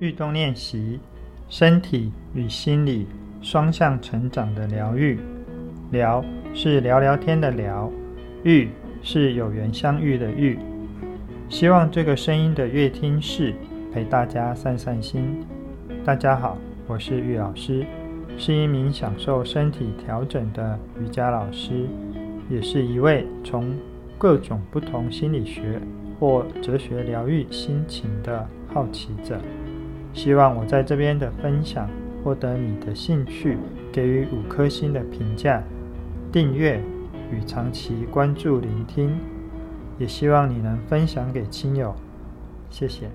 运动练习，身体与心理双向成长的疗愈。聊是聊聊天的聊，愈是有缘相遇的遇。希望这个声音的乐听室陪大家散散心。大家好，我是玉老师，是一名享受身体调整的瑜伽老师，也是一位从各种不同心理学或哲学疗愈心情的好奇者。希望我在这边的分享获得你的兴趣，给予五颗星的评价、订阅与长期关注聆听，也希望你能分享给亲友，谢谢。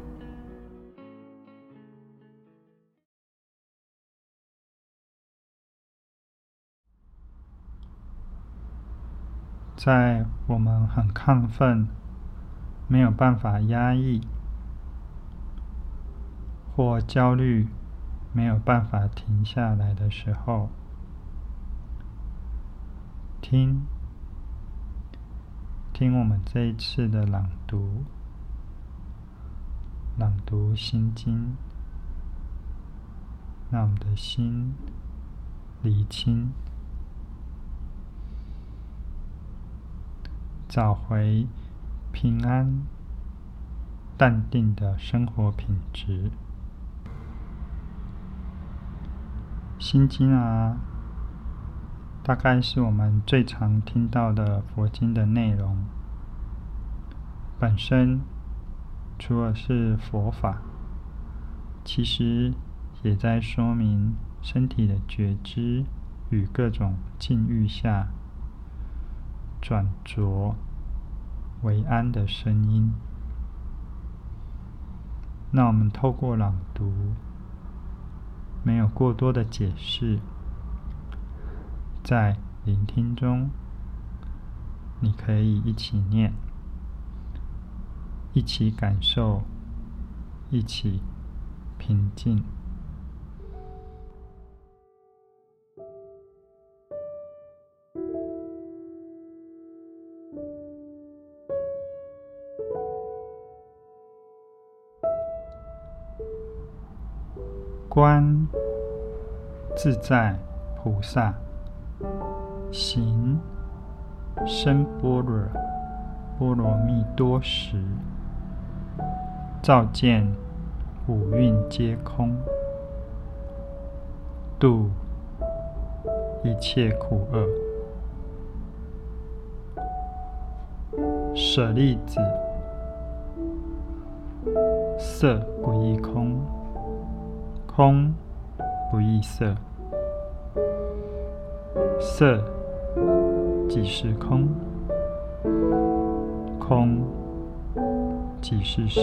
在我们很亢奋、没有办法压抑。或焦虑没有办法停下来的时候，听，听我们这一次的朗读，朗读心经，让我们的心理清，找回平安、淡定的生活品质。心经啊，大概是我们最常听到的佛经的内容。本身除了是佛法，其实也在说明身体的觉知与各种境遇下转浊为安的声音。那我们透过朗读。没有过多的解释，在聆听中，你可以一起念，一起感受，一起平静。观自在菩萨行深般若波罗蜜多时，照见五蕴皆空，度一切苦厄。舍利子，色不异空。空不异色，色即是空，空即是色，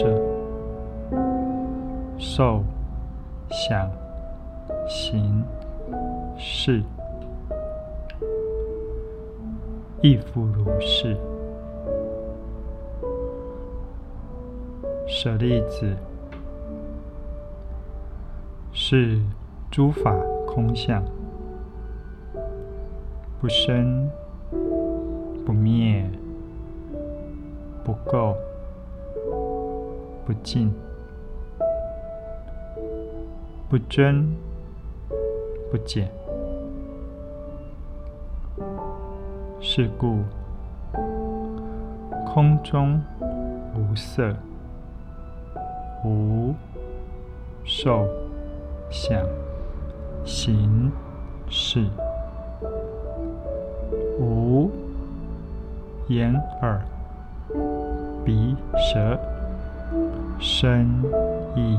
受想行识亦复如是，舍利子。是诸法空相，不生不灭，不垢不净，不增不减。是故，空中无色，无受。想、行、识，无眼、耳、鼻、舌、身、意，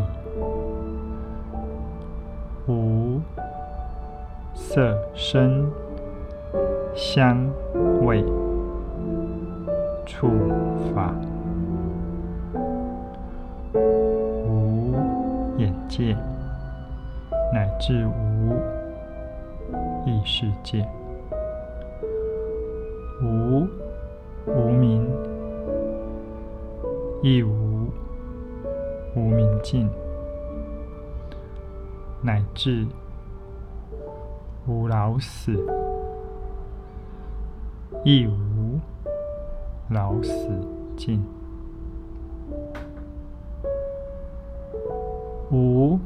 无色、声、香、味、触、法，无眼界。乃至无意识界，无无明，亦无无明尽，乃至无老死，亦无老死尽。无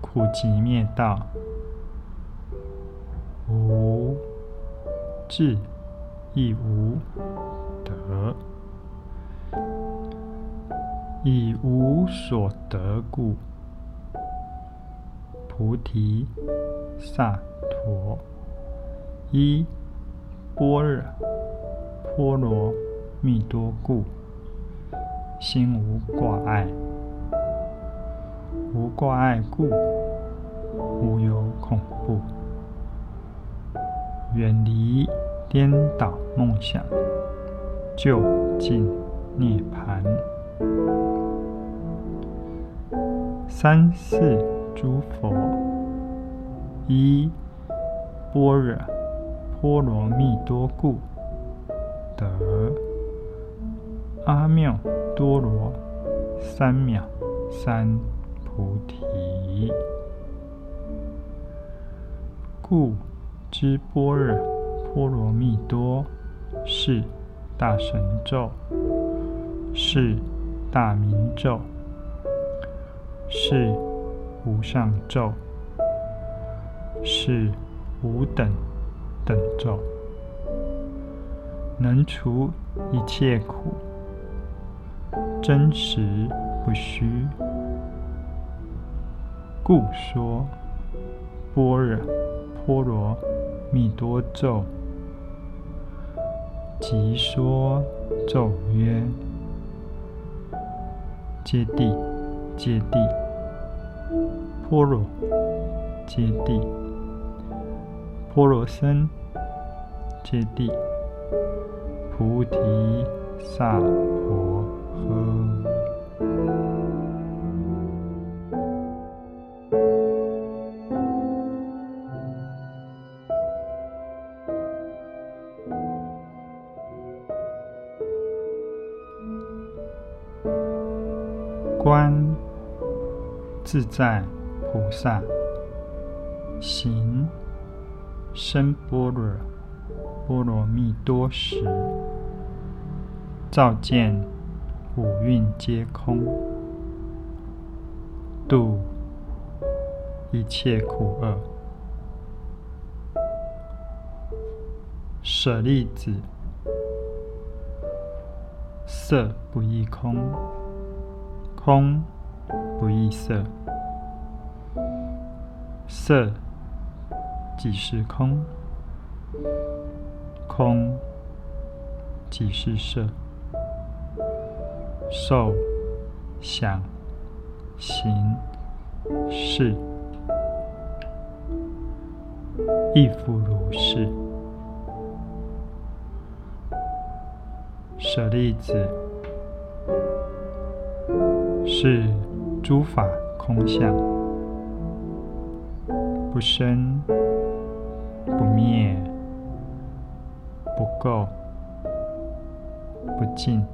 苦集灭道，无智亦无得，以无所得故，菩提萨埵依般若波罗蜜多故，心无挂碍。无挂碍故，无有恐怖，远离颠倒梦想，究竟涅槃。三世诸佛依般若波罗蜜多故，得阿耨多罗三藐三菩提，故知般若波罗蜜多是大神咒，是大明咒，是无上咒，是无等等咒，能除一切苦，真实不虚。故说般若波罗蜜多咒，即说咒曰：揭谛，揭谛，波罗揭谛，波罗僧揭谛，菩提萨婆诃。自在菩萨行深般若波罗蜜多时，照见五蕴皆空，度一切苦厄。舍利子，色不异空。空不异色，色即是空，空即是色，受想行识亦复如是。舍利子。是诸法空相，不生不灭，不垢不净，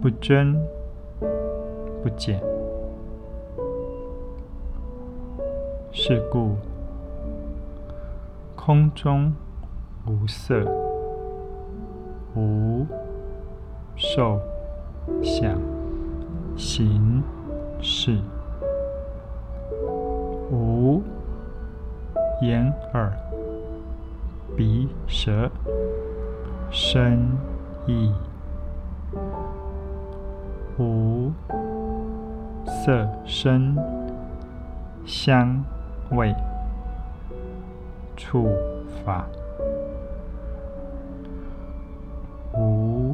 不增不减。是故空中无色，无受。想、行、识，无眼、耳、鼻、舌、身、意，无色、声、香、味、触、法，无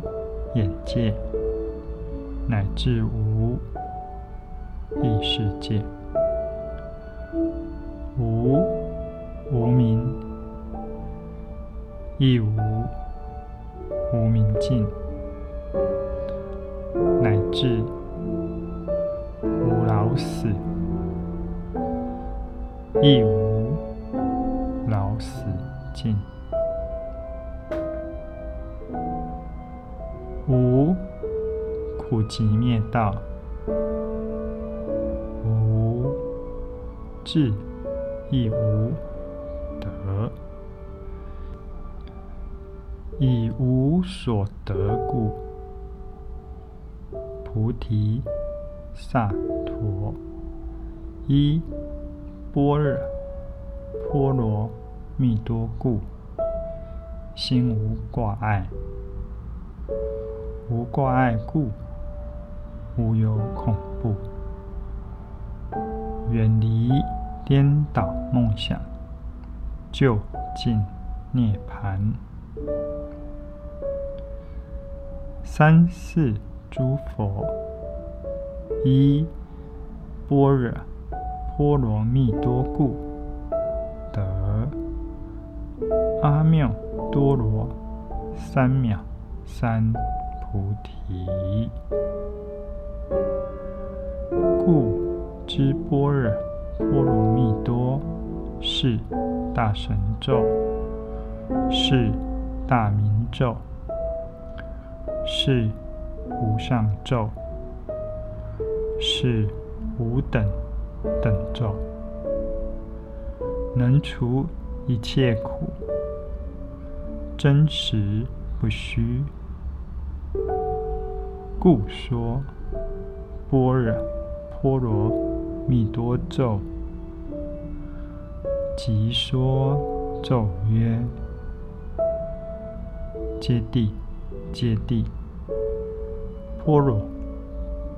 眼界。乃至无意识界，无无明，亦无无明尽，乃至无老死，亦无老死尽，无。苦集灭道，智亦无得，以无所得故，菩提萨陀，依般若波罗蜜多故，心无挂碍。无挂碍故，无有恐怖。远离颠倒梦想，究竟涅槃。三世诸佛，依般若波罗蜜多故，得阿耨多罗三藐三菩提。故知般若波罗蜜多是大神咒，是大明咒。是无上咒，是无等等咒，能除一切苦，真实不虚。故说般若波罗蜜多咒，即说咒曰：揭谛，揭谛。波若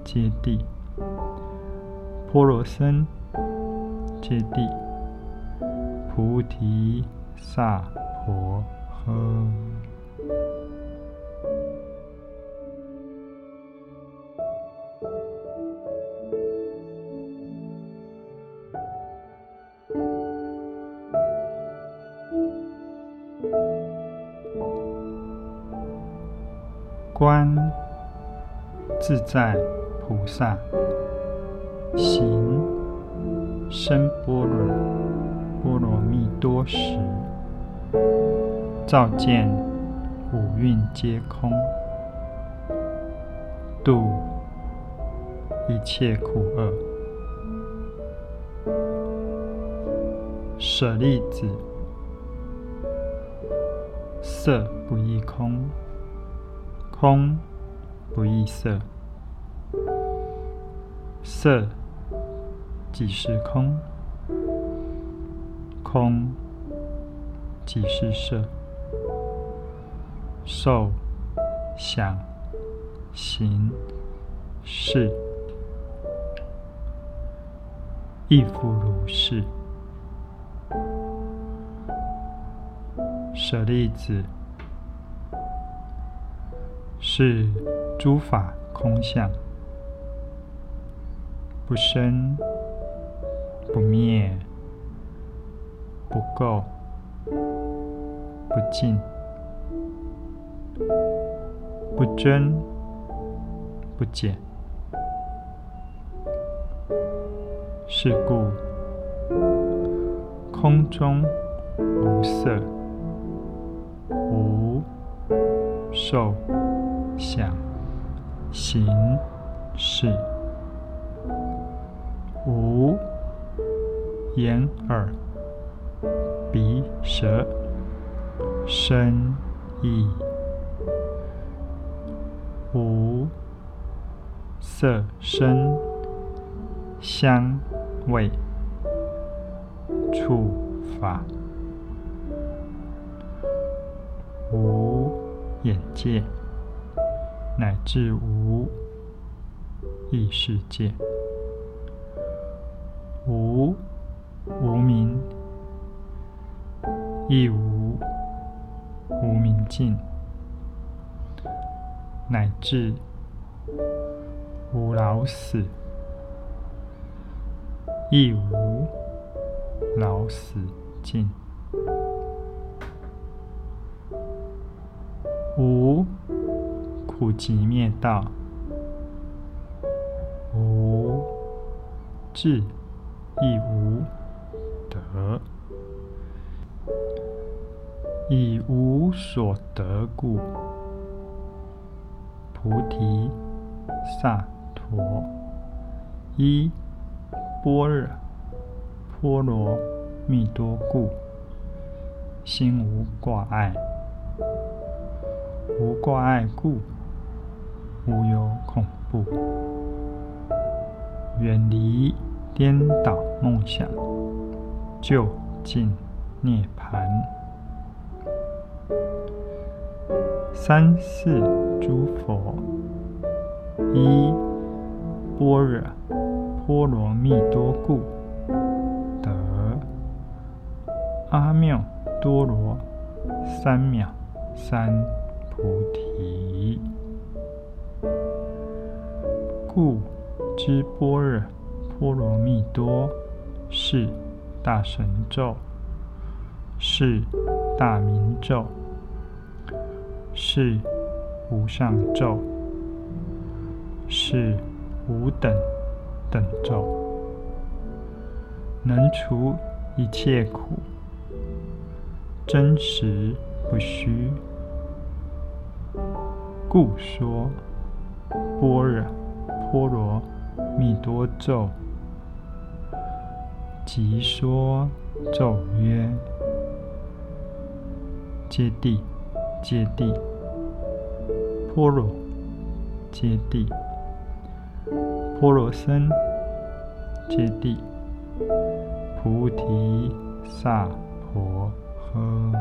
揭谛，波若僧揭谛，菩提萨婆诃。观。自在菩萨行深般若波罗蜜多时，照见五蕴皆空，度一切苦厄。舍利子，色不异空，空不异色。色即是空，空即是色，受想行识亦复如是。舍利子，是诸法空相。不生，不灭，不垢，不净，不增，不减。是故，空中无色，无受想行识。无眼耳鼻舌身意，无色声香味触法，无眼界，乃至无意识界。无无明，亦无无明尽，乃至无老死，亦无老死尽，无苦集灭道，无智。亦无得，以无所得故，菩提萨陀，依般若波罗蜜多故，心无挂碍，无挂碍故，无有恐怖。远离颠倒梦想，究竟涅槃。三世诸佛，一般若波罗蜜多故，得阿耨多罗三藐三菩提。故知般若波罗蜜多是大神咒，是大明咒，是无上咒，是无等等咒，能除一切苦，真实不虚。故说波罗蜜多咒，即说咒曰：揭谛，揭谛，波罗揭谛，波罗僧揭谛，菩提萨婆诃。